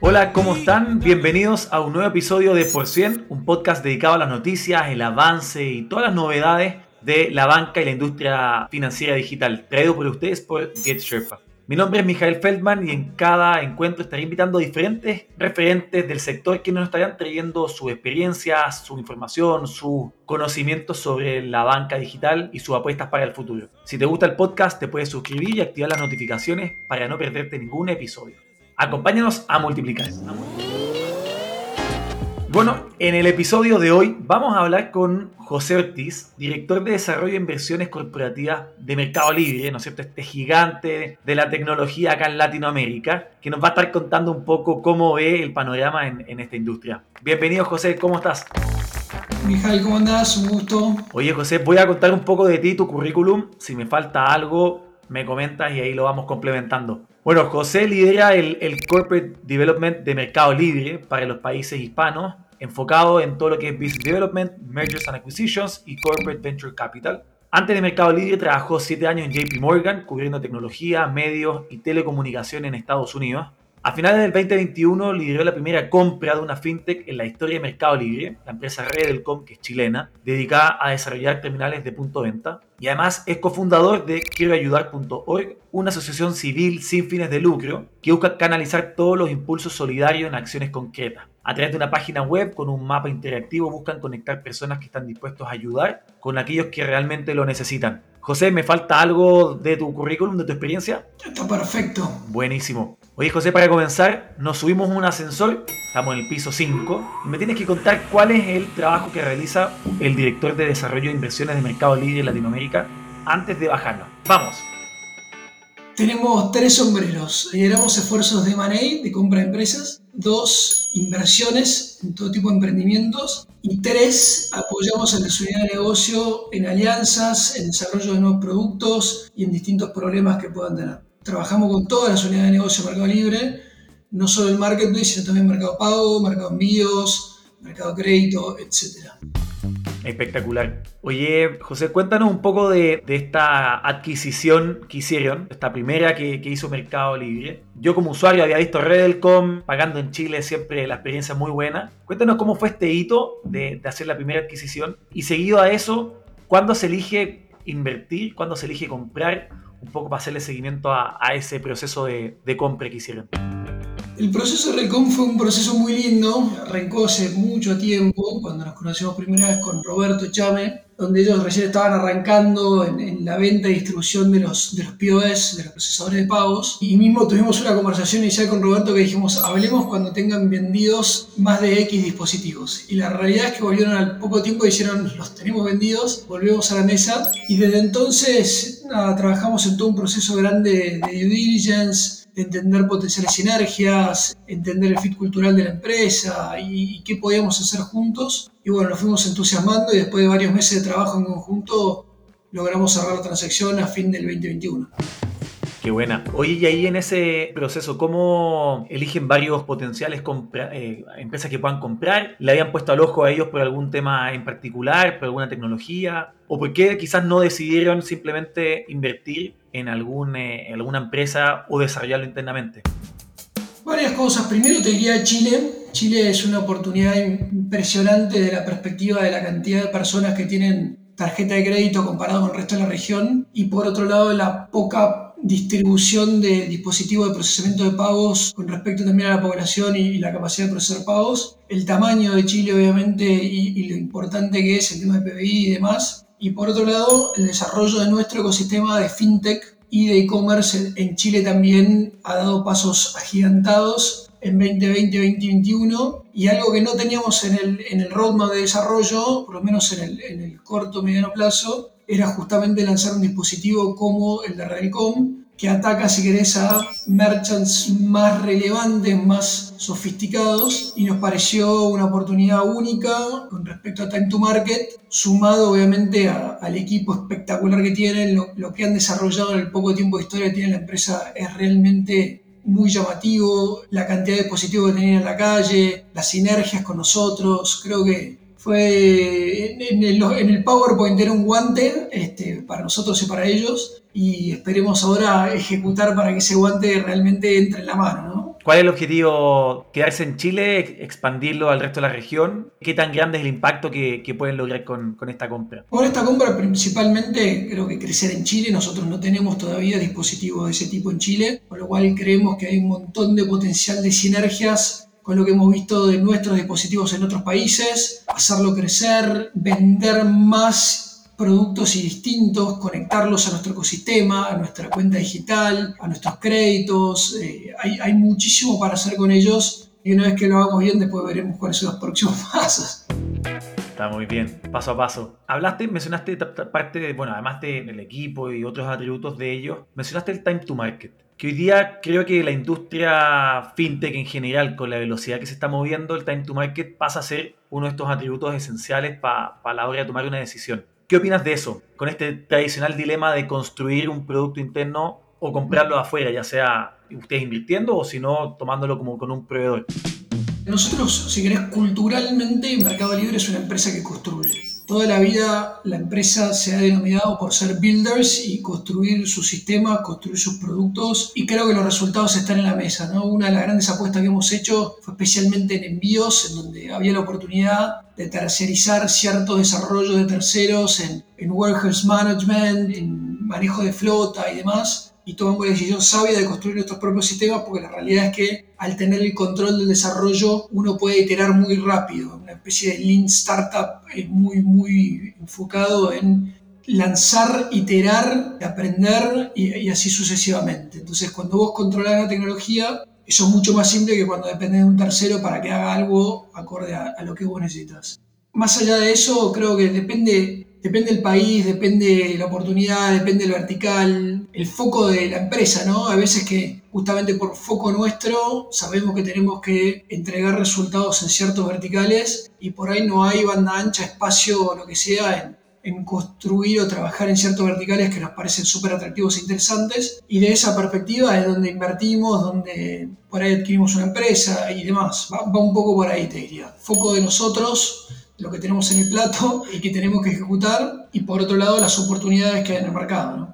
Hola, ¿cómo están? Bienvenidos a un nuevo episodio de Por Cien, un podcast dedicado a las noticias, el avance y todas las novedades de la banca y la industria financiera digital, traído por ustedes por GetSherpa. Mi nombre es Mijael Feldman y en cada encuentro estaré invitando a diferentes referentes del sector que nos estarán trayendo su experiencia, su información, su conocimiento sobre la banca digital y sus apuestas para el futuro. Si te gusta el podcast, te puedes suscribir y activar las notificaciones para no perderte ningún episodio. Acompáñanos a multiplicar. Bueno, en el episodio de hoy vamos a hablar con José Ortiz, director de desarrollo de inversiones corporativas de Mercado Libre, ¿no es cierto? Este gigante de la tecnología acá en Latinoamérica, que nos va a estar contando un poco cómo ve el panorama en, en esta industria. Bienvenido José, ¿cómo estás? Mijal, ¿cómo andás? Un gusto. Oye José, voy a contar un poco de ti, tu currículum. Si me falta algo, me comentas y ahí lo vamos complementando. Bueno, José lidera el, el, Corporate Development de Mercado Libre para los países hispanos, enfocado en todo lo que es Business Development, Mergers and Acquisitions y Corporate Venture Capital. Antes de Mercado Libre trabajó 7 años en JP Morgan, cubriendo tecnología, medios y telecomunicación en Estados Unidos. A finales del 2021 lideró la primera compra de una fintech en la historia de Mercado Libre, la empresa Redelcom, que es chilena, dedicada a desarrollar terminales de punto de venta. Y además es cofundador de quieroayudar.org, una asociación civil sin fines de lucro que busca canalizar todos los impulsos solidarios en acciones concretas. A través de una página web con un mapa interactivo buscan conectar personas que están dispuestos a ayudar con aquellos que realmente lo necesitan. José, ¿me falta algo de tu currículum, de tu experiencia? Está perfecto. Buenísimo. Oye, José, para comenzar, nos subimos un ascensor, estamos en el piso 5, y me tienes que contar cuál es el trabajo que realiza el director de desarrollo de inversiones de Mercado Libre en Latinoamérica antes de bajarnos. Vamos. Tenemos tres sombreros. Lideramos esfuerzos de M&A, de compra de empresas. Dos, inversiones en todo tipo de emprendimientos. Y tres, apoyamos a la unidad de negocio en alianzas, en desarrollo de nuevos productos y en distintos problemas que puedan tener. Trabajamos con todas las unidades de negocio de Mercado Libre, no solo el marketplace, sino también Mercado Pago, Mercado Envíos, Mercado Crédito, etc. Espectacular. Oye, José, cuéntanos un poco de, esta adquisición que hicieron, esta primera que, que, hizo Mercado Libre. Yo como usuario había visto Redelcom, pagando en Chile siempre la experiencia muy buena. Cuéntanos cómo fue este hito de, de hacer la primera adquisición y seguido a eso, ¿cuándo se elige invertir? ¿Cuándo se elige comprar? Un poco para hacerle seguimiento a, a ese proceso de, de compra que hicieron. El proceso de Recom fue un proceso muy lindo, arrancó hace mucho tiempo, cuando nos conocimos primera vez con Roberto Chame, donde ellos recién estaban arrancando en, en, la venta y distribución de los, de los POS, de los procesadores de pagos, y mismo tuvimos una conversación inicial con Roberto que dijimos, hablemos cuando tengan vendidos más de X dispositivos. Y la realidad es que volvieron al poco tiempo y dijeron, los tenemos vendidos, volvemos a la mesa, y desde entonces nada, trabajamos en todo un proceso grande de due diligence, entender potenciales sinergias, entender el fit cultural de la empresa y, y, qué podíamos hacer juntos. Y bueno, nos fuimos entusiasmando y después de varios meses de trabajo en conjunto logramos cerrar la transacción a fin del 2021. Qué buena. Oye, y ahí en ese proceso, ¿cómo eligen varios potenciales eh, empresas que puedan comprar? ¿Le habían puesto al ojo a ellos por algún tema en particular, por alguna tecnología? ¿O por qué quizás no decidieron simplemente invertir en, algún, eh, en alguna empresa o desarrollarlo internamente? Varias cosas. Primero te diría Chile. Chile es una oportunidad impresionante de la perspectiva de la cantidad de personas que tienen tarjeta de crédito comparado con el resto de la región. Y por otro lado, la poca distribución de dispositivos de procesamiento de pagos con respecto también a la población y, la capacidad de procesar pagos, el tamaño de Chile obviamente y, lo importante que es el tema de PBI y demás, y por otro lado el desarrollo de nuestro ecosistema de fintech y de e-commerce en Chile también ha dado pasos agigantados en 2020-2021 y algo que no teníamos en el, en el roadmap de desarrollo, por lo menos en el, en el corto mediano plazo, era justamente lanzar un dispositivo como el de Redcom, que ataca, si querés, a merchants más relevantes, más sofisticados, y nos pareció una oportunidad única con respecto a Time to Market, sumado obviamente al equipo espectacular que tienen, lo, lo que han desarrollado en el poco tiempo de historia que tiene la empresa es realmente muy llamativo, la cantidad de dispositivos que tenían en la calle, las sinergias con nosotros, creo que fue en, el, en el, PowerPoint era un guante este, para nosotros y para ellos y esperemos ahora ejecutar para que ese guante realmente entre en la mano. ¿no? ¿Cuál es el objetivo? ¿Quedarse en Chile? ¿Expandirlo al resto de la región? ¿Qué tan grande es el impacto que, que pueden lograr con, con, esta compra? Con esta compra principalmente creo que crecer en Chile. Nosotros no tenemos todavía dispositivos de ese tipo en Chile, con lo cual creemos que hay un montón de potencial de sinergias lo que hemos visto de nuestros dispositivos en otros países, hacerlo crecer, vender más productos y distintos, conectarlos a nuestro ecosistema, a nuestra cuenta digital, a nuestros créditos. Eh, hay, muchísimo para hacer con ellos y una vez que lo hagamos bien, después veremos cuáles son los próximos pasos. Está muy bien, paso a paso. Hablaste, mencionaste parte, de, bueno, además del equipo y otros atributos de ellos, mencionaste el time to market que hoy día creo que la industria fintech en general, con la velocidad que se está moviendo, el time to market pasa a ser uno de estos atributos esenciales para la hora de tomar una decisión. ¿Qué opinas de eso? Con este tradicional dilema de construir un producto interno o comprarlo afuera, ya sea ustedes invirtiendo o si no, tomándolo como con un proveedor. Nosotros, si querés, culturalmente Mercado Libre es una empresa que construye. Toda la vida la empresa se ha denominado por ser builders y construir su sistema, construir sus productos y creo que los resultados están en la mesa. ¿no? Una de las grandes apuestas que hemos hecho fue especialmente en envíos, en donde había la oportunidad de tercerizar ciertos desarrollos de terceros en, en warehouse management, en manejo de flota y demás y tomamos la decisión sabia de construir nuestros propios sistemas porque la realidad es que al tener el control del desarrollo uno puede iterar muy rápido, una especie de lean startup muy, muy enfocado en lanzar, iterar, aprender y, así sucesivamente. Entonces cuando vos controlas la tecnología, eso es mucho más simple que cuando dependes de un tercero para que haga algo acorde a, a lo que vos necesitas. Más allá de eso, creo que depende depende del país, depende la oportunidad, depende el vertical, el foco de la empresa, ¿no? A veces que justamente por foco nuestro sabemos que tenemos que entregar resultados en ciertos verticales y por ahí no hay banda ancha, espacio o lo que sea en, en construir o trabajar en ciertos verticales que nos parecen súper atractivos e interesantes. Y de esa perspectiva es donde invertimos, donde por ahí adquirimos una empresa y demás. Va, va un poco por ahí, te diría. Foco de nosotros lo que tenemos en el plato y que tenemos que ejecutar, y por otro lado las oportunidades que hay en el mercado. ¿no?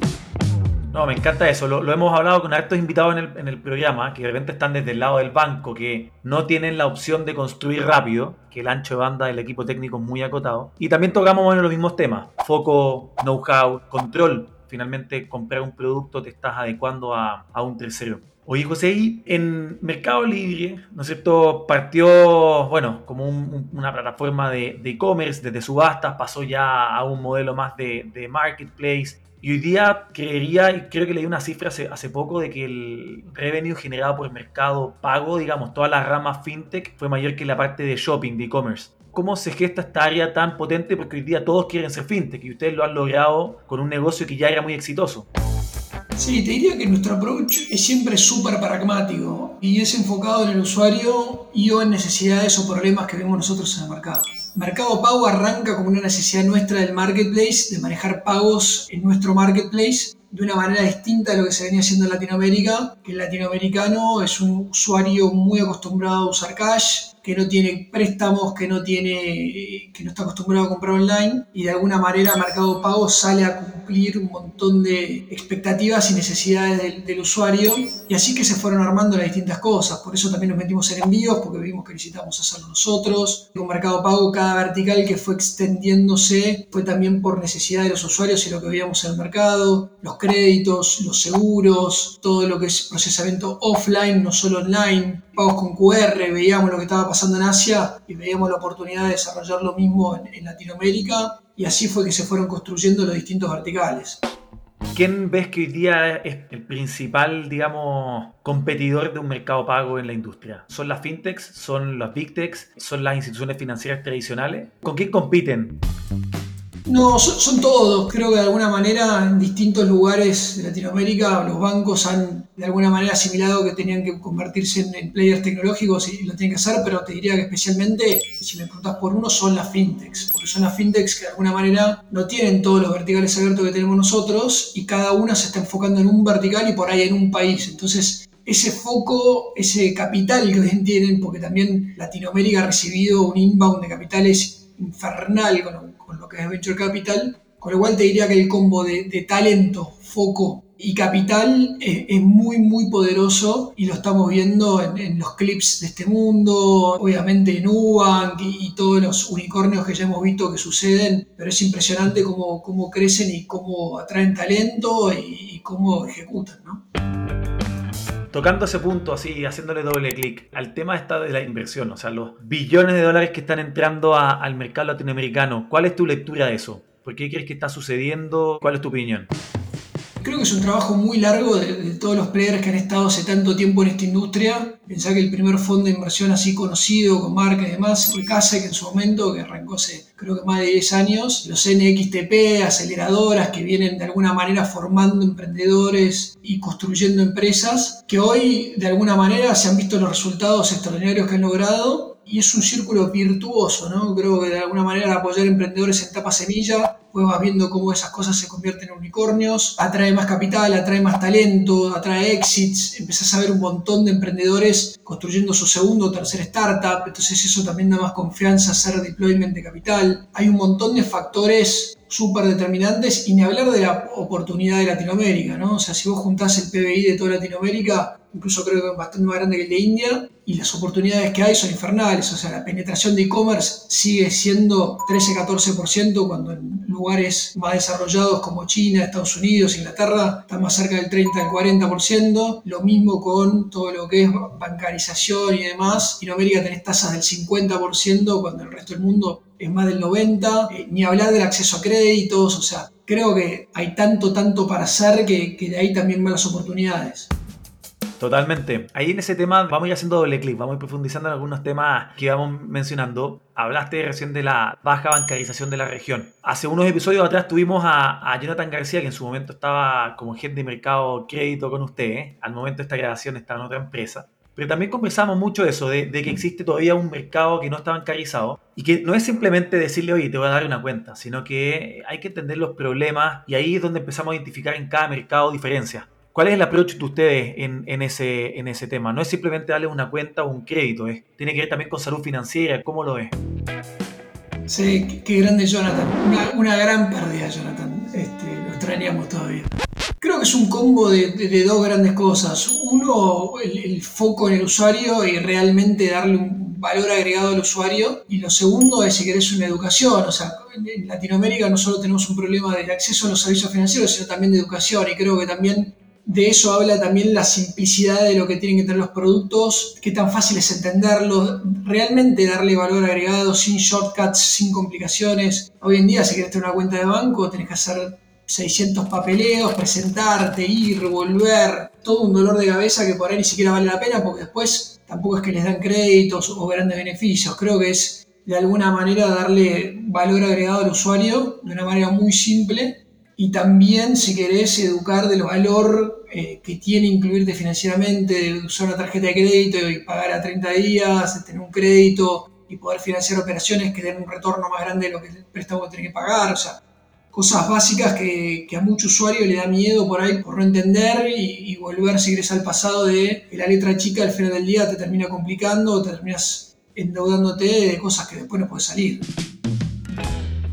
No, me encanta eso. Lo, hemos hablado con hartos invitados en el, programa, que de repente están desde el lado del banco, que no tienen la opción de construir rápido, que el ancho de banda del equipo técnico es muy acotado. Y también tocamos bueno, los mismos temas. Foco, know-how, control. Finalmente, comprar un producto te estás adecuando a un tercero. Oye, José, y en Mercado Libre, ¿no es cierto? Partió, bueno, como una plataforma de e-commerce, desde subastas, pasó ya a un modelo más de, de, marketplace. Y hoy día creería, y creo que leí una cifra hace, hace poco, de que el revenue generado por mercado pago, digamos, todas las ramas fintech, fue mayor que la parte de shopping, de e-commerce. ¿Cómo se gesta esta área tan potente? Porque hoy día todos quieren ser fintech y ustedes lo han logrado con un negocio que ya era muy exitoso. Sí, te diría que nuestro approach es siempre súper pragmático y es enfocado en el usuario y o en necesidades o problemas que vemos nosotros en el mercado. Mercado Pago arranca como una necesidad nuestra del marketplace, de manejar pagos en nuestro marketplace de una manera distinta a lo que se venía haciendo en Latinoamérica, que el latinoamericano es un usuario muy acostumbrado a usar cash, que no tiene préstamos, que no tiene, que no está acostumbrado a comprar online y de alguna manera Mercado Pago sale a cumplir un montón de expectativas y necesidades del, usuario y así que se fueron armando las distintas cosas. Por eso también nos metimos en envíos porque vimos que necesitamos hacerlo nosotros. Con Mercado Pago cada vertical que fue extendiéndose fue también por necesidad de los usuarios y lo que veíamos en el mercado, los créditos, los seguros, todo lo que es procesamiento offline, no solo online, pagos con QR, veíamos lo que estaba pasando en Asia y veíamos la oportunidad de desarrollar lo mismo en, Latinoamérica y así fue que se fueron construyendo los distintos verticales. ¿Quién ves que hoy día es el principal, digamos, competidor de un mercado pago en la industria? ¿Son las fintechs? ¿Son las big techs? ¿Son las instituciones financieras tradicionales? ¿Con quién compiten? No, son, todos. Creo que de alguna manera en distintos lugares de Latinoamérica los bancos han de alguna manera asimilado que tenían que convertirse en, players tecnológicos y, lo tienen que hacer, pero te diría que especialmente, si me preguntas por uno, son las fintechs, porque son las fintechs que de alguna manera no tienen todos los verticales abiertos que tenemos nosotros y cada una se está enfocando en un vertical y por ahí en un país. Entonces, ese foco, ese capital que hoy tienen, porque también Latinoamérica ha recibido un inbound de capitales infernal con, con lo que es Venture Capital, con lo cual te diría que el combo de, de talento, foco y capital es, es, muy, muy poderoso y lo estamos viendo en, en, los clips de este mundo, obviamente en Ubank y, y, todos los unicornios que ya hemos visto que suceden, pero es impresionante cómo, cómo crecen y cómo atraen talento y, y cómo ejecutan, ¿no? Tocando ese punto, así, haciéndole doble clic, al tema está de la inversión, o sea, los billones de dólares que están entrando al mercado latinoamericano, ¿cuál es tu lectura de eso? ¿Por qué crees que está sucediendo? ¿Cuál es tu opinión? Creo que es un trabajo muy largo de, de, todos los players que han estado hace tanto tiempo en esta industria. Pensá que el primer fondo de inversión así conocido, con marca y demás, fue CASEC en su momento, que arrancó hace creo que más de 10 años. Los NXTP, aceleradoras que vienen de alguna manera formando emprendedores y construyendo empresas, que hoy de alguna manera se han visto los resultados extraordinarios que han logrado y es un círculo virtuoso, ¿no? Creo que de alguna manera apoyar emprendedores en etapa semilla, pues vas viendo cómo esas cosas se convierten en unicornios, atrae más capital, atrae más talento, atrae exits, empezás a ver un montón de emprendedores construyendo su segundo o tercer startup, entonces eso también da más confianza hacer deployment de capital. Hay un montón de factores súper determinantes y ni hablar de la oportunidad de Latinoamérica, ¿no? O sea, si vos juntás el PBI de toda Latinoamérica, incluso creo que bastante más grande que el de India, y las oportunidades que hay son infernales, o sea, la penetración de e-commerce sigue siendo 13-14% cuando en lugares más desarrollados como China, Estados Unidos, Inglaterra, está más cerca del 30-40%, lo mismo con todo lo que es bancarización y demás, en América tenés tasas del 50% cuando el resto del mundo es más del 90%, eh, ni hablar del acceso a créditos, o sea, creo que hay tanto, tanto para hacer que, que de ahí también van las oportunidades. Totalmente. Ahí en ese tema vamos a ir haciendo doble clic, vamos a ir profundizando en algunos temas que vamos mencionando. Hablaste recién de la baja bancarización de la región. Hace unos episodios atrás tuvimos a, a Jonathan García, que en su momento estaba como jefe de mercado crédito con usted. ¿eh? Al momento de esta grabación estaba en otra empresa. Pero también conversamos mucho eso, de, de, que existe todavía un mercado que no está bancarizado y que no es simplemente decirle, oye, te voy a dar una cuenta, sino que hay que entender los problemas y ahí es donde empezamos a identificar en cada mercado diferencias. ¿Cuál es el approach de ustedes en, ese, tema? No es simplemente darle una cuenta o un crédito, tiene que ver también con salud financiera. ¿Cómo lo ves? Sí, qué, grande Jonathan. Una, gran pérdida, Jonathan. Este, lo extrañamos todavía. Creo que es un combo de, dos grandes cosas. Uno, el, el, foco en el usuario y realmente darle un valor agregado al usuario. Y lo segundo es, si querés, una educación. O sea, en Latinoamérica no solo tenemos un problema de acceso a los servicios financieros, sino también de educación. Y creo que también de eso habla también la simplicidad de lo que tienen que tener los productos, qué tan fácil es entenderlos, realmente darle valor agregado sin shortcuts, sin complicaciones. Hoy en día, si quieres tener una cuenta de banco, tenés que hacer 600 papeleos, presentarte, ir, volver, todo un dolor de cabeza que por ahí ni siquiera vale la pena porque después tampoco es que les dan créditos o grandes beneficios. Creo que es de alguna manera darle valor agregado al usuario de una manera muy simple y también, si querés, educar del valor eh, que tiene incluirte financieramente, de usar una tarjeta de crédito y pagar a 30 días, tener un crédito y poder financiar operaciones que den un retorno más grande de lo que el préstamo tiene que pagar. O sea, cosas básicas que, que, a mucho usuario le da miedo por ahí por no entender y, y volver, si querés, al pasado de que la letra chica al final del día te termina complicando, te terminas endeudándote de cosas que después no puedes salir.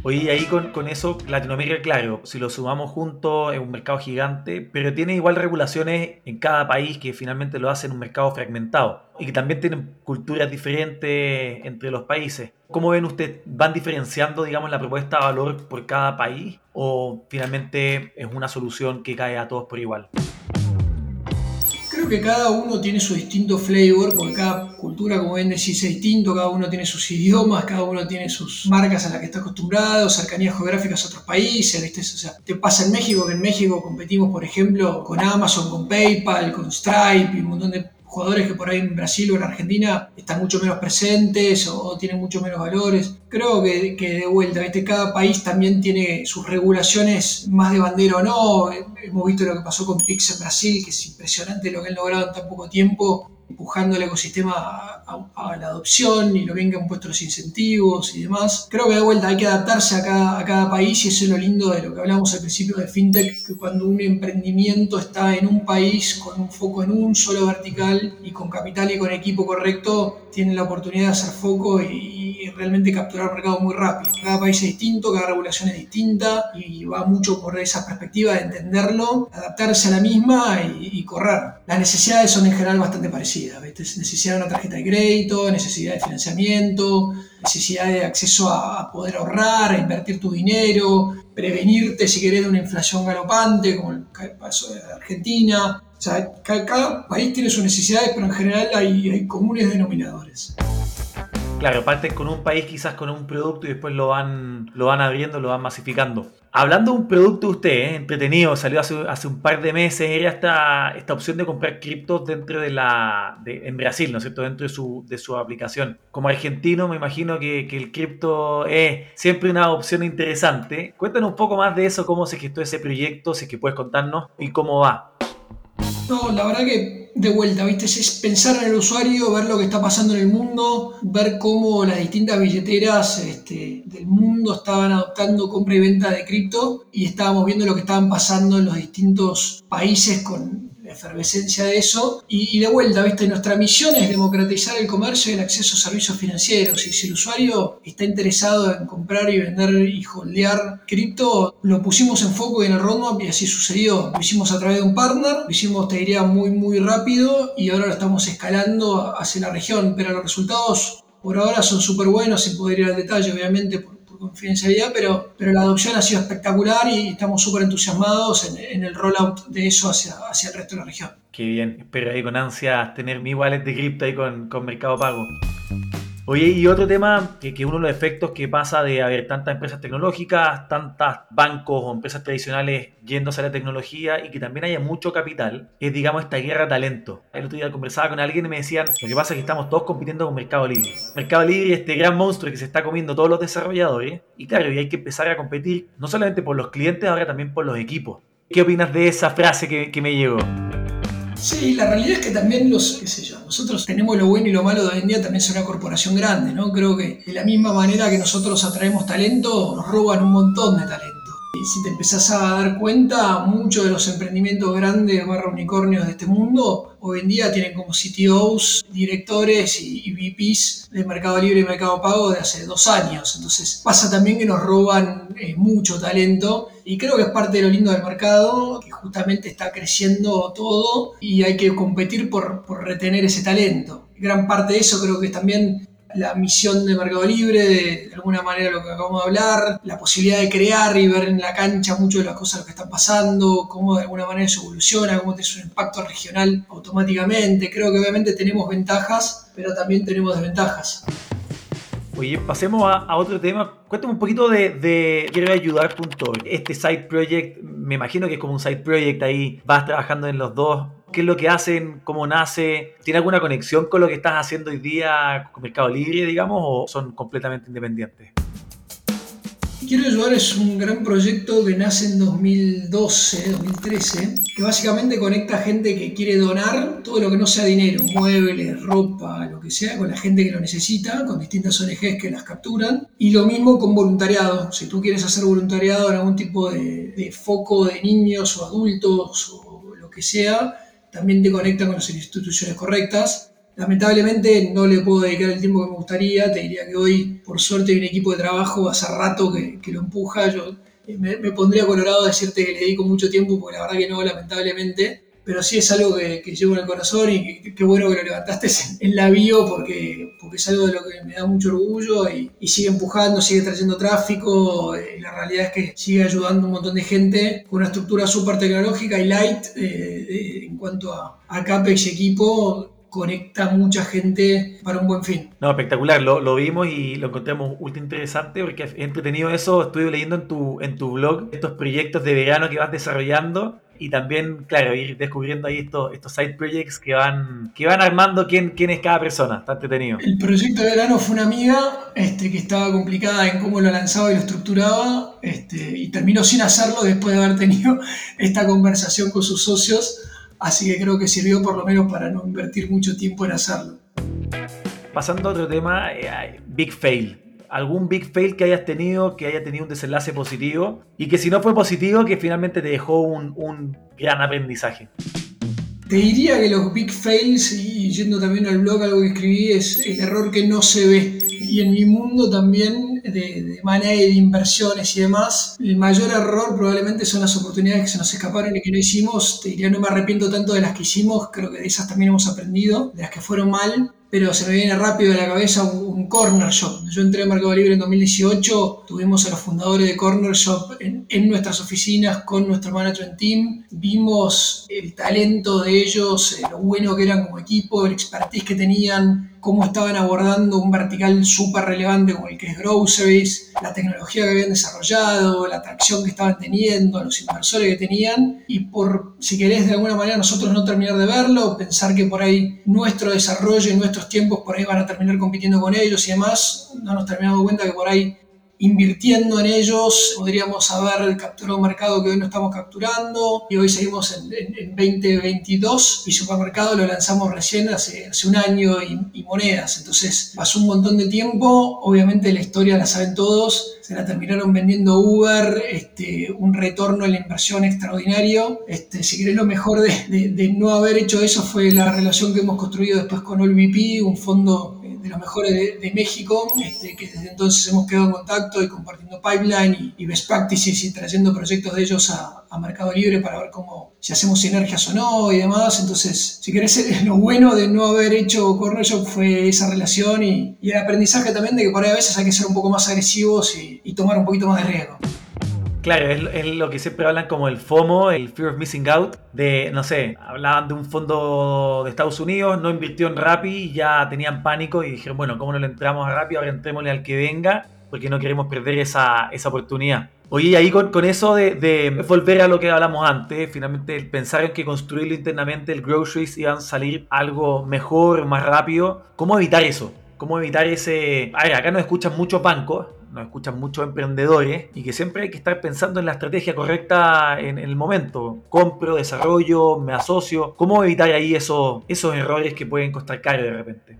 Oye, ahí con, con, eso, Latinoamérica, claro, si lo sumamos juntos, es un mercado gigante, pero tiene igual regulaciones en cada país que finalmente lo hacen un mercado fragmentado y que también tienen culturas diferentes entre los países. ¿Cómo ven ustedes? ¿Van diferenciando, digamos, la propuesta de valor por cada país o finalmente es una solución que cae a todos por igual? Creo que cada uno tiene su distinto flavor, porque cada cultura, como ven, es distinto, cada uno tiene sus idiomas, cada uno tiene sus marcas a las que está acostumbrado, cercanías geográficas a otros países, ¿viste? O sea, te pasa en México, que en México competimos, por ejemplo, con Amazon, con PayPal, con Stripe y un montón de jugadores que por ahí en Brasil o en Argentina están mucho menos presentes o, tienen mucho menos valores. Creo que, de vuelta, ¿viste? cada país también tiene sus regulaciones más de bandera o no. Hemos visto lo que pasó con Pix en Brasil, que es impresionante lo que han logrado en tan poco tiempo empujando el ecosistema a, la adopción y lo bien que han puesto los incentivos y demás. Creo que de vuelta hay que adaptarse a cada, a cada país y eso es lo lindo de lo que hablamos al principio de FinTech, que cuando un emprendimiento está en un país con un foco en un solo vertical y con capital y con equipo correcto, tiene la oportunidad de hacer foco y, realmente capturar el mercado muy rápido. Cada país es distinto, cada regulación es distinta y va mucho por esa perspectiva de entenderlo, adaptarse a la misma y, y correr. Las necesidades son en general bastante parecidas necesidad de una tarjeta de crédito, necesidad de financiamiento, necesidad de acceso a poder ahorrar, a invertir tu dinero, prevenirte si querés de una inflación galopante, como el caso de Argentina. O sea, cada, país tiene sus necesidades, pero en general hay, hay comunes denominadores. Claro, parten con un país quizás con un producto y después lo van, lo van abriendo, lo van masificando. Hablando de un producto usted, ¿eh? entretenido, salió hace, hace, un par de meses, era esta, esta opción de comprar criptos dentro de la, en Brasil, ¿no es cierto?, dentro de su, de su aplicación. Como argentino me imagino que, que, el cripto es siempre una opción interesante. Cuéntanos un poco más de eso, cómo se gestó ese proyecto, si es que puedes contarnos, y cómo va. No, la verdad que de vuelta, ¿viste? Es pensar en el usuario, ver lo que está pasando en el mundo, ver cómo las distintas billeteras este, del mundo estaban adoptando compra y venta de cripto y estábamos viendo lo que estaban pasando en los distintos países con efervescencia de eso. Y, de vuelta, ¿viste? Nuestra misión es democratizar el comercio y el acceso a servicios financieros. Y si el usuario está interesado en comprar y vender y holdear cripto, lo pusimos en foco y en el roadmap y así sucedió. Lo hicimos a través de un partner, lo hicimos, te diría, muy, muy rápido y ahora lo estamos escalando hacia la región. Pero los resultados por ahora son súper buenos, sin poder ir al detalle, obviamente, confidencialidad, pero, pero la adopción ha sido espectacular y estamos súper entusiasmados en, en, el rollout de eso hacia, hacia el resto de la región. Qué bien, espero ahí con ansias tener mi wallet de cripto ahí con, con Mercado Pago. Oye, y otro tema, que, que, uno de los efectos que pasa de haber tantas empresas tecnológicas, tantos bancos o empresas tradicionales yéndose a la tecnología y que también haya mucho capital, es digamos esta guerra de talento. El otro día conversaba con alguien y me decían, lo que pasa es que estamos todos compitiendo con Mercado Libre. Mercado Libre es este gran monstruo que se está comiendo todos los desarrolladores y claro, y hay que empezar a competir no solamente por los clientes, ahora también por los equipos. ¿Qué opinas de esa frase que me llegó? Sí, la realidad es que también los, qué sé yo, nosotros tenemos lo bueno y lo malo de hoy en día, también es una corporación grande, ¿no? Creo que de la misma manera que nosotros atraemos talento, nos roban un montón de talento. Y si te empezás a dar cuenta, muchos de los emprendimientos grandes barra unicornios de este mundo hoy en día tienen como CTOs, directores y, VPs de Mercado Libre y Mercado Pago de hace dos años. Entonces pasa también que nos roban eh, mucho talento y creo que es parte de lo lindo del mercado, que justamente está creciendo todo y hay que competir por, por retener ese talento. Gran parte de eso creo que es también la misión de Mercado Libre, de, alguna manera lo que acabamos de hablar, la posibilidad de crear y ver en la cancha mucho de las cosas que están pasando, cómo de alguna manera eso evoluciona, cómo tiene un impacto regional automáticamente. Creo que obviamente tenemos ventajas, pero también tenemos desventajas. Oye, pasemos a, otro tema. Cuéntame un poquito de, de quiero ayudar.org. Este side project, me imagino que es como un side project ahí, vas trabajando en los dos qué es lo que hacen, cómo nace, ¿tiene alguna conexión con lo que estás haciendo hoy día con Mercado Libre, digamos, o son completamente independientes? Quiero ayudar es un gran proyecto que nace en 2012, 2013, que básicamente conecta a gente que quiere donar todo lo que no sea dinero, muebles, ropa, lo que sea, con la gente que lo necesita, con distintas ONGs que las capturan, y lo mismo con voluntariado. Si tú quieres hacer voluntariado en algún tipo de, de foco de niños o adultos o lo que sea, también te conecta con las instituciones correctas. Lamentablemente no le puedo dedicar el tiempo que me gustaría, te diría que hoy por suerte hay un equipo de trabajo hace rato que, que lo empuja, yo me, me, pondría colorado decirte que le dedico mucho tiempo, porque la verdad que no, lamentablemente, pero sí es algo que, llevo en el corazón y qué bueno que lo levantaste en la bio porque, porque es algo de lo que me da mucho orgullo y, y sigue empujando, sigue trayendo tráfico. Y la realidad es que sigue ayudando a un montón de gente con una estructura súper tecnológica y light eh, en cuanto a, a CAPEX y equipo conecta mucha gente para un buen fin. No, espectacular, lo, lo vimos y lo encontramos ultra interesante porque es entretenido eso, estuve leyendo en tu, en tu blog estos proyectos de verano que vas desarrollando y también, claro, ir descubriendo ahí estos, estos side projects que van, que van armando quién, quién es cada persona. Está entretenido. El proyecto de verano fue una amiga este, que estaba complicada en cómo lo lanzaba y lo estructuraba este, y terminó sin hacerlo después de haber tenido esta conversación con sus socios. Así que creo que sirvió por lo menos para no invertir mucho tiempo en hacerlo. Pasando a otro tema, eh, Big Fail algún big fail que hayas tenido, que haya tenido un desenlace positivo y que si no fue positivo, que finalmente te dejó un, gran aprendizaje. Te diría que los big fails, y yendo también al blog, algo que escribí, es el error que no se ve. Y en mi mundo también, de, de manera de inversiones y demás, el mayor error probablemente son las oportunidades que se nos escaparon y que no hicimos. Te diría, no me arrepiento tanto de las que hicimos, creo que de esas también hemos aprendido, de las que fueron mal, pero se me viene rápido de la cabeza un, corner shop. Yo entré a Mercado Libre en 2018, tuvimos a los fundadores de Corner Shop en, en, nuestras oficinas con nuestro management team, vimos el talento de ellos, eh, lo bueno que eran como equipo, el expertise que tenían, cómo estaban abordando un vertical súper relevante como el que es groceries, la tecnología que habían desarrollado, la atracción que estaban teniendo, los inversores que tenían, y por, si querés, de alguna manera nosotros no terminar de verlo, pensar que por ahí nuestro desarrollo y tiempos por ahí van a terminar compitiendo con ellos y demás, no nos terminamos cuenta que por ahí invirtiendo en ellos, podríamos haber capturado un mercado que hoy no estamos capturando y hoy seguimos en, 2022 y supermercado lo lanzamos recién hace, hace un año y, monedas. Entonces pasó un montón de tiempo, obviamente la historia la saben todos, se la terminaron vendiendo Uber, este, un retorno en la inversión extraordinario. Este, si querés lo mejor de, no haber hecho eso fue la relación que hemos construido después con OLVP, un fondo de los mejores de, México, este, que desde entonces hemos quedado en contacto y compartiendo pipeline y, best practices y trayendo proyectos de ellos a, Mercado Libre para ver cómo, si hacemos sinergias o no y demás. Entonces, si querés, lo bueno de no haber hecho Corner Shop fue esa relación y, el aprendizaje también de que por ahí a veces hay que ser un poco más agresivos y, y tomar un poquito más de riesgo. Claro, es, lo que siempre hablan como el FOMO, el Fear of Missing Out, de, no sé, hablaban de un fondo de Estados Unidos, no invirtió en Rappi ya tenían pánico y dijeron, bueno, ¿cómo no le entramos a Rappi? Ahora entrémosle al que venga porque no queremos perder esa, esa oportunidad. Oye, ahí con, eso de, de, volver a lo que hablamos antes, finalmente el pensar en que construirlo internamente, el groceries iban a salir algo mejor, más rápido, ¿cómo evitar eso? ¿Cómo evitar ese... A ver, acá nos escuchan muchos bancos, nos escuchan muchos emprendedores y que siempre hay que estar pensando en la estrategia correcta en, el momento. Compro, desarrollo, me asocio. ¿Cómo evitar ahí esos, esos errores que pueden costar caro de repente?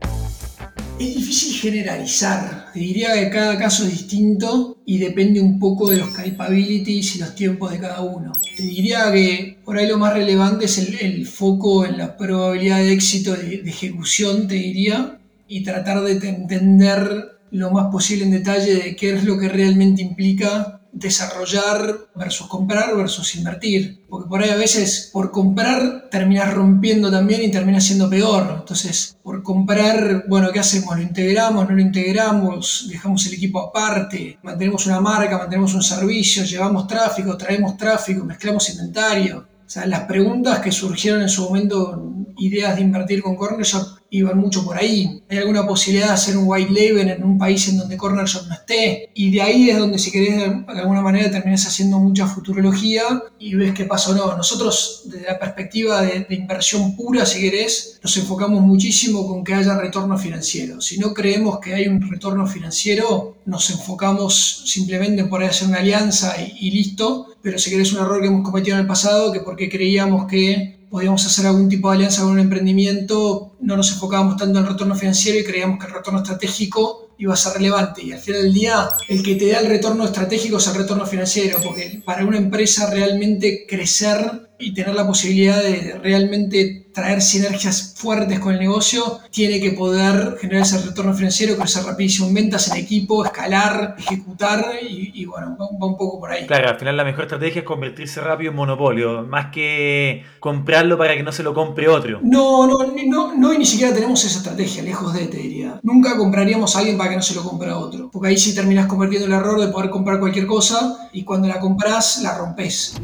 Es difícil generalizar. Te diría que cada caso es distinto y depende un poco de los capabilities y los tiempos de cada uno. Te diría que por ahí lo más relevante es el, foco en la probabilidad de éxito de, de ejecución, te diría, y tratar de entender lo más posible en detalle de qué es lo que realmente implica desarrollar versus comprar versus invertir. Porque por ahí a veces por comprar terminas rompiendo también y termina siendo peor. Entonces, por comprar, bueno, ¿qué hacemos? ¿Lo integramos? ¿No lo integramos? ¿Dejamos el equipo aparte? ¿Mantenemos una marca? ¿Mantenemos un servicio? ¿Llevamos tráfico? ¿Traemos tráfico? ¿Mezclamos inventario? O sea, las preguntas que surgieron en su momento, ideas de invertir con Corner iban mucho por ahí. ¿Hay alguna posibilidad de hacer un white label en un país en donde Corner Shop no esté? Y de ahí es donde, si querés, de alguna manera terminas haciendo mucha futurología y ves qué pasa o no. Nosotros, desde la perspectiva de, inversión pura, si querés, nos enfocamos muchísimo con que haya retorno financiero. Si no creemos que hay un retorno financiero, nos enfocamos simplemente en poder hacer una alianza y, y listo. Pero si querés, un error que hemos cometido en el pasado, que porque creíamos que podíamos hacer algún tipo de alianza con un emprendimiento, no nos enfocábamos tanto en el retorno financiero y creíamos que el retorno estratégico iba a ser relevante. Y al final del día, el que te da el retorno estratégico es el retorno financiero, porque para una empresa realmente crecer y tener la posibilidad de realmente traer sinergias fuertes con el negocio, tiene que poder generar ese retorno financiero, crecer rapidísimo en ventas, en equipo, escalar, ejecutar y, bueno, va, un poco por ahí. Claro, al final la mejor estrategia es convertirse rápido en monopolio, más que comprarlo para que no se lo compre otro. No, no, no, no y ni siquiera tenemos esa estrategia, lejos de, te diría. Nunca compraríamos a alguien para que no se lo compre a otro, porque ahí sí terminas convirtiendo el error de poder comprar cualquier cosa y cuando la compras la rompes.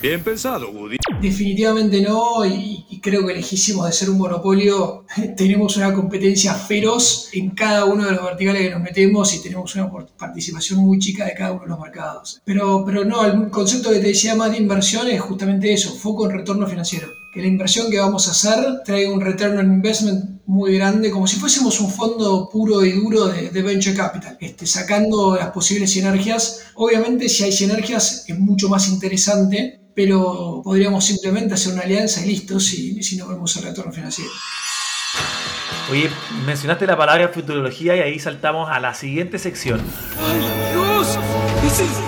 Bien pensado, Woody. Definitivamente no, y, y creo que lejísimos de ser un monopolio, tenemos una competencia feroz en cada uno de los verticales que nos metemos y tenemos una participación muy chica de cada uno de los mercados. Pero, pero no, el concepto que te decía más de inversión es justamente eso, foco en retorno financiero. Que la inversión que vamos a hacer traiga un return on investment muy grande, como si fuésemos un fondo puro y duro de, de venture capital, este, sacando las posibles sinergias. Obviamente, si hay sinergias, es mucho más interesante, pero podríamos simplemente hacer una alianza y listo si, si no vemos el retorno financiero. Oye, mencionaste la palabra futurología y ahí saltamos a la siguiente sección. ¡Dios! ¡Es!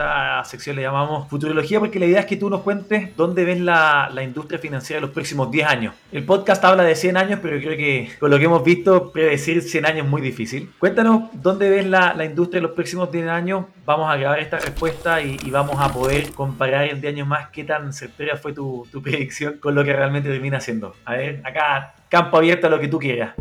Esta sección le llamamos futurología porque la idea es que tú nos cuentes dónde ves la, la industria financiera en los próximos 10 años. El podcast habla de 100 años, pero creo que con lo que hemos visto, predecir 100 años es muy difícil. Cuéntanos dónde ves la, la industria en los próximos 10 años. Vamos a grabar esta respuesta y, y vamos a poder comparar en 10 años más qué tan certera fue tu, tu predicción con lo que realmente termina siendo. A ver, acá campo abierto a lo que tú quieras.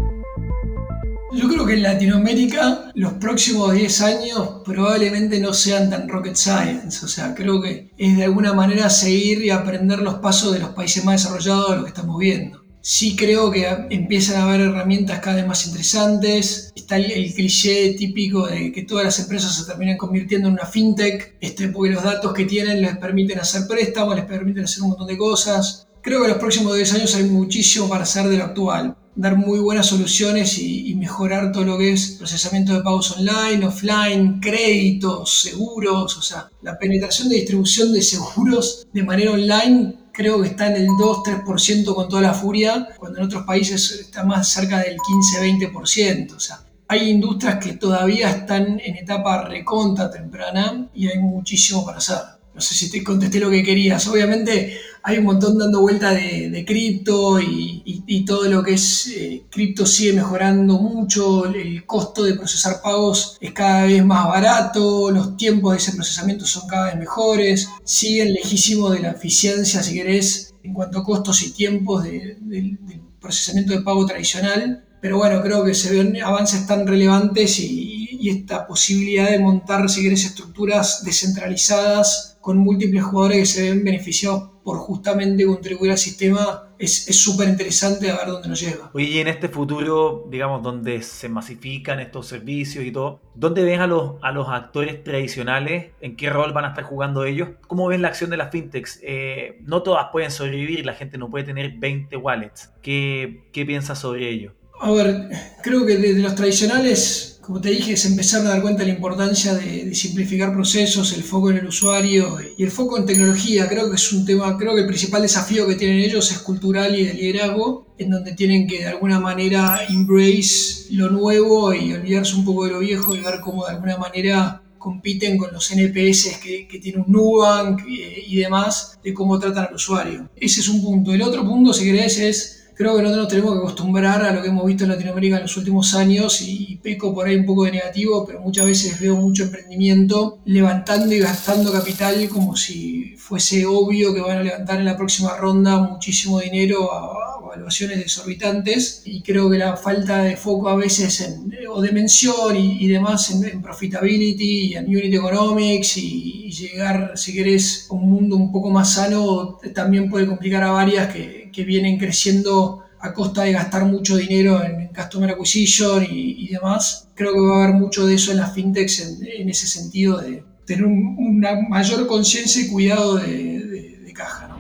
Yo creo que en Latinoamérica los próximos 10 años probablemente no sean tan rocket science. O sea, creo que es de alguna manera seguir y aprender los pasos de los países más desarrollados de lo que estamos viendo. Sí creo que empiezan a haber herramientas cada vez más interesantes. Está el, el cliché típico de que todas las empresas se terminan convirtiendo en una fintech, este, porque los datos que tienen les permiten hacer préstamos, les permiten hacer un montón de cosas. Creo que en los próximos 10 años hay muchísimo para hacer de lo actual dar muy buenas soluciones y, mejorar todo lo que es procesamiento de pagos online, offline, créditos, seguros, o sea, la penetración de distribución de seguros de manera online creo que está en el 2-3% con toda la furia, cuando en otros países está más cerca del 15-20%, o sea, hay industrias que todavía están en etapa reconta temprana y hay muchísimo para hacer. No sé si te contesté lo que querías. Obviamente hay un montón dando vuelta de, cripto y, todo lo que es eh, cripto sigue mejorando mucho. El costo de procesar pagos es cada vez más barato. Los tiempos de ese procesamiento son cada vez mejores. Siguen lejísimos de la eficiencia, si querés, en cuanto a costos y tiempos de, de, del procesamiento de pago tradicional. Pero bueno, creo que se ven avances tan relevantes y, y esta posibilidad de montar, si querés, estructuras descentralizadas con múltiples jugadores que se ven beneficiados por justamente contribuir al sistema es súper interesante a ver dónde nos lleva. Oye, y en este futuro, digamos, donde se masifican estos servicios y todo, ¿dónde ves a los, a los actores tradicionales? ¿En qué rol van a estar jugando ellos? ¿Cómo ven la acción de las fintechs? Eh, no todas pueden sobrevivir, la gente no puede tener 20 wallets. ¿Qué, qué piensas sobre ello? A ver, creo que desde los tradicionales como te dije, se empezaron a dar cuenta de la importancia de, simplificar procesos, el foco en el usuario y el foco en tecnología. Creo que es un tema, creo que el principal desafío que tienen ellos es cultural y de liderazgo, en donde tienen que de alguna manera embrace lo nuevo y olvidarse un poco de lo viejo y ver cómo de alguna manera compiten con los NPS que, que tiene un Nubank y, y demás, de cómo tratan al usuario. Ese es un punto. El otro punto, si querés, es creo que nosotros nos tenemos que acostumbrar a lo que hemos visto en Latinoamérica en los últimos años y, peco por ahí un poco de negativo, pero muchas veces veo mucho emprendimiento levantando y gastando capital como si fuese obvio que van a levantar en la próxima ronda muchísimo dinero a, a evaluaciones desorbitantes. Y creo que la falta de foco a veces en, o de mención y, y demás en, en, profitability y en unit economics y, y, llegar, si querés, a un mundo un poco más sano también puede complicar a varias que, que vienen creciendo a costa de gastar mucho dinero en, en customer acquisition y, demás. Creo que va a haber mucho de eso en las fintechs en, ese sentido de tener un, una mayor conciencia y cuidado de, de, de caja. ¿no?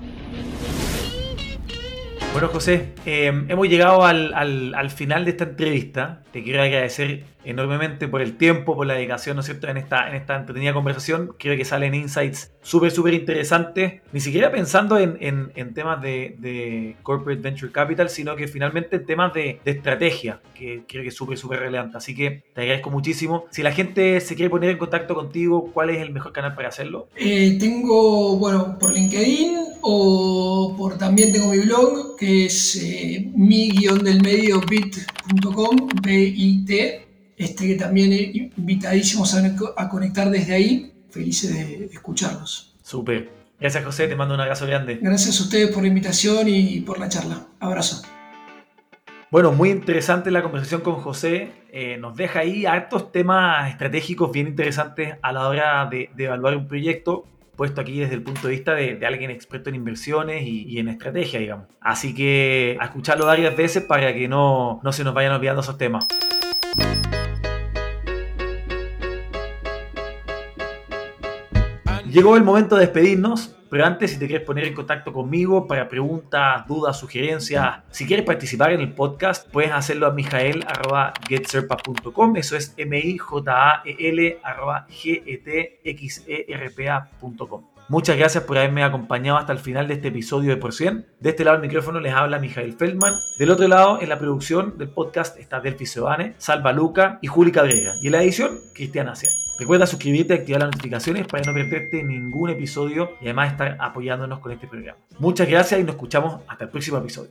Bueno, José, eh, hemos llegado al, al, al, final de esta entrevista. Te quiero agradecer enormemente por el tiempo, por la dedicación, ¿no es cierto?, en esta, en esta entretenida conversación. Creo que salen insights súper, súper interesantes. Ni siquiera pensando en, en, en temas de, de, Corporate Venture Capital, sino que finalmente en temas de, de estrategia, que creo que es súper, súper relevante. Así que te agradezco muchísimo. Si la gente se quiere poner en contacto contigo, ¿cuál es el mejor canal para hacerlo? Eh, tengo, bueno, por LinkedIn o por también tengo mi blog, que es eh, mi-delmedio bit.com, B-I-T este, que también invitadísimos a, a, conectar desde ahí. Felices de, de escucharlos. Súper. Gracias, José. Te mando un abrazo grande. Gracias a ustedes por la invitación y por la charla. Abrazo. Bueno, muy interesante la conversación con José. Eh, nos deja ahí hartos temas estratégicos bien interesantes a la hora de, de evaluar un proyecto puesto aquí desde el punto de vista de, alguien experto en inversiones y, y, en estrategia, digamos. Así que a escucharlo varias veces para que no, no se nos vayan olvidando esos temas. Llegó el momento de despedirnos, pero antes, si te quieres poner en contacto conmigo para preguntas, dudas, sugerencias, si quieres participar en el podcast, puedes hacerlo a mijael.getserpa.com. Eso es M-I-J-A-E-L G-E-T-X-E-R-P-A.com. Muchas gracias por haberme acompañado hasta el final de este episodio de Por Cien. De este lado del micrófono les habla Mijael Feldman. Del otro lado, en la producción del podcast está Delphi Sebane, Salva Luca y Juli Cabrera. Y en la edición, Cristian Asia. Recuerda suscribirte y activar las notificaciones para no perderte ningún episodio y además estar apoyándonos con este programa. Muchas gracias y nos escuchamos hasta el próximo episodio.